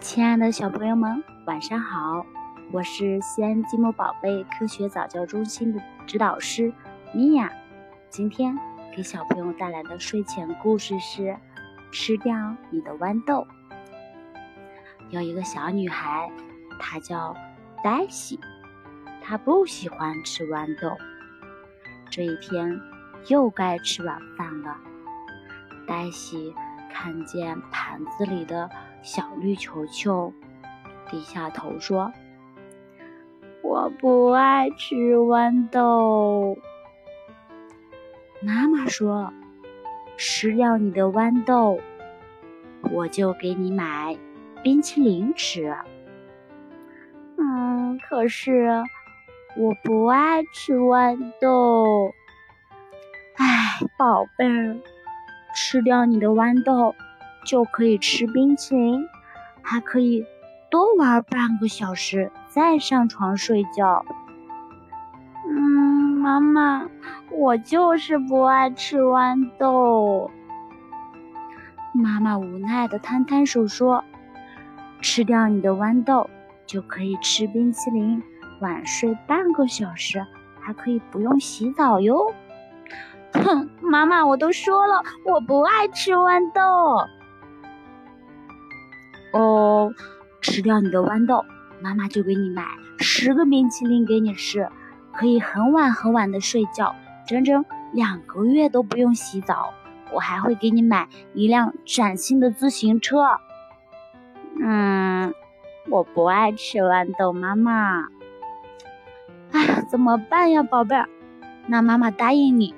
亲爱的小朋友们，晚上好！我是西安积木宝贝科学早教中心的指导师米娅。今天给小朋友带来的睡前故事是《吃掉你的豌豆》。有一个小女孩，她叫黛西，她不喜欢吃豌豆。这一天又该吃晚饭了，黛西。看见盘子里的小绿球球，低下头说：“我不爱吃豌豆。”妈妈说：“吃掉你的豌豆，我就给你买冰淇淋吃。”嗯，可是我不爱吃豌豆。哎，宝贝儿。吃掉你的豌豆，就可以吃冰淇淋，还可以多玩半个小时，再上床睡觉。嗯，妈妈，我就是不爱吃豌豆。妈妈无奈的摊摊手说：“吃掉你的豌豆，就可以吃冰淇淋，晚睡半个小时，还可以不用洗澡哟。”哼，妈妈，我都说了，我不爱吃豌豆。哦，吃掉你的豌豆，妈妈就给你买十个冰淇淋给你吃，可以很晚很晚的睡觉，整整两个月都不用洗澡。我还会给你买一辆崭新的自行车。嗯，我不爱吃豌豆，妈妈。哎，怎么办呀，宝贝儿？那妈妈答应你。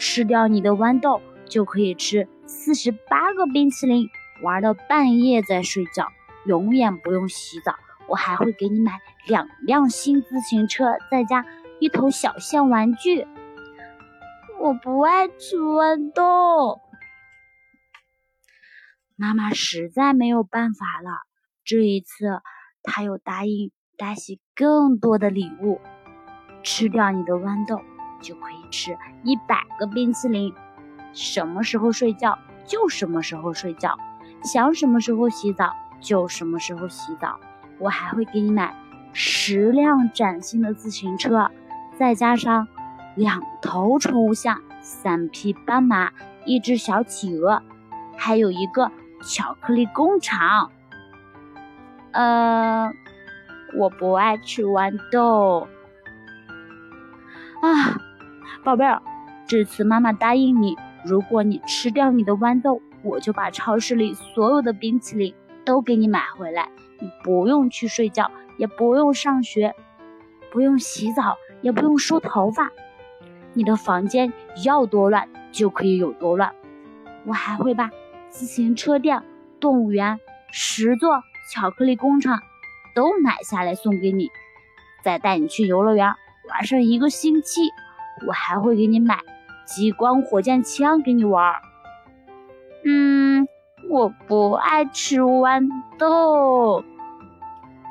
吃掉你的豌豆，就可以吃四十八个冰淇淋，玩到半夜再睡觉，永远不用洗澡。我还会给你买两辆新自行车，再加一头小象玩具。我不爱吃豌豆，妈妈实在没有办法了。这一次，她又答应黛西更多的礼物。吃掉你的豌豆。就可以吃一百个冰淇淋，什么时候睡觉就什么时候睡觉，想什么时候洗澡就什么时候洗澡。我还会给你买十辆崭新的自行车，再加上两头宠物象、三匹斑马、一只小企鹅，还有一个巧克力工厂。呃，我不爱吃豌豆啊。宝贝儿，这次妈妈答应你，如果你吃掉你的豌豆，我就把超市里所有的冰淇淋都给你买回来。你不用去睡觉，也不用上学，不用洗澡，也不用梳头发。你的房间要多乱就可以有多乱。我还会把自行车店、动物园、十座巧克力工厂都买下来送给你，再带你去游乐园玩上一个星期。我还会给你买激光火箭枪给你玩。嗯，我不爱吃豌豆。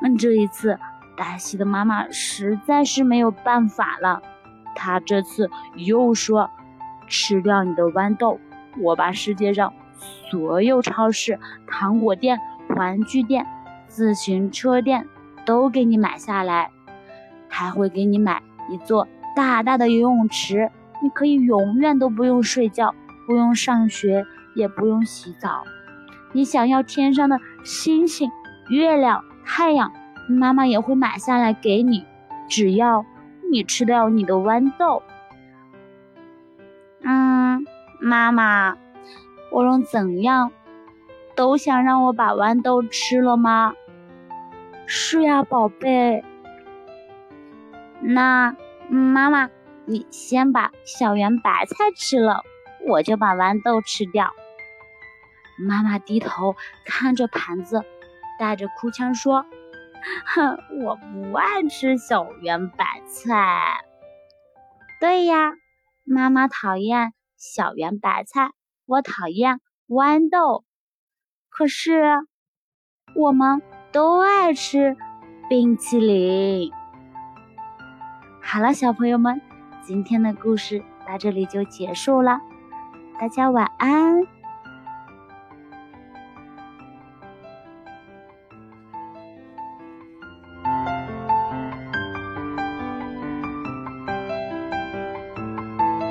嗯，这一次黛西的妈妈实在是没有办法了，她这次又说：“吃掉你的豌豆，我把世界上所有超市、糖果店、玩具店、自行车店都给你买下来，还会给你买一座。”大大的游泳池，你可以永远都不用睡觉，不用上学，也不用洗澡。你想要天上的星星、月亮、太阳，妈妈也会买下来给你，只要你吃掉你的豌豆。嗯，妈妈，我能怎样都想让我把豌豆吃了吗？是呀，宝贝。那。妈妈，你先把小圆白菜吃了，我就把豌豆吃掉。妈妈低头看着盘子，带着哭腔说：“哼，我不爱吃小圆白菜。”对呀，妈妈讨厌小圆白菜，我讨厌豌豆。可是，我们都爱吃冰淇淋。好了，小朋友们，今天的故事到这里就结束了，大家晚安。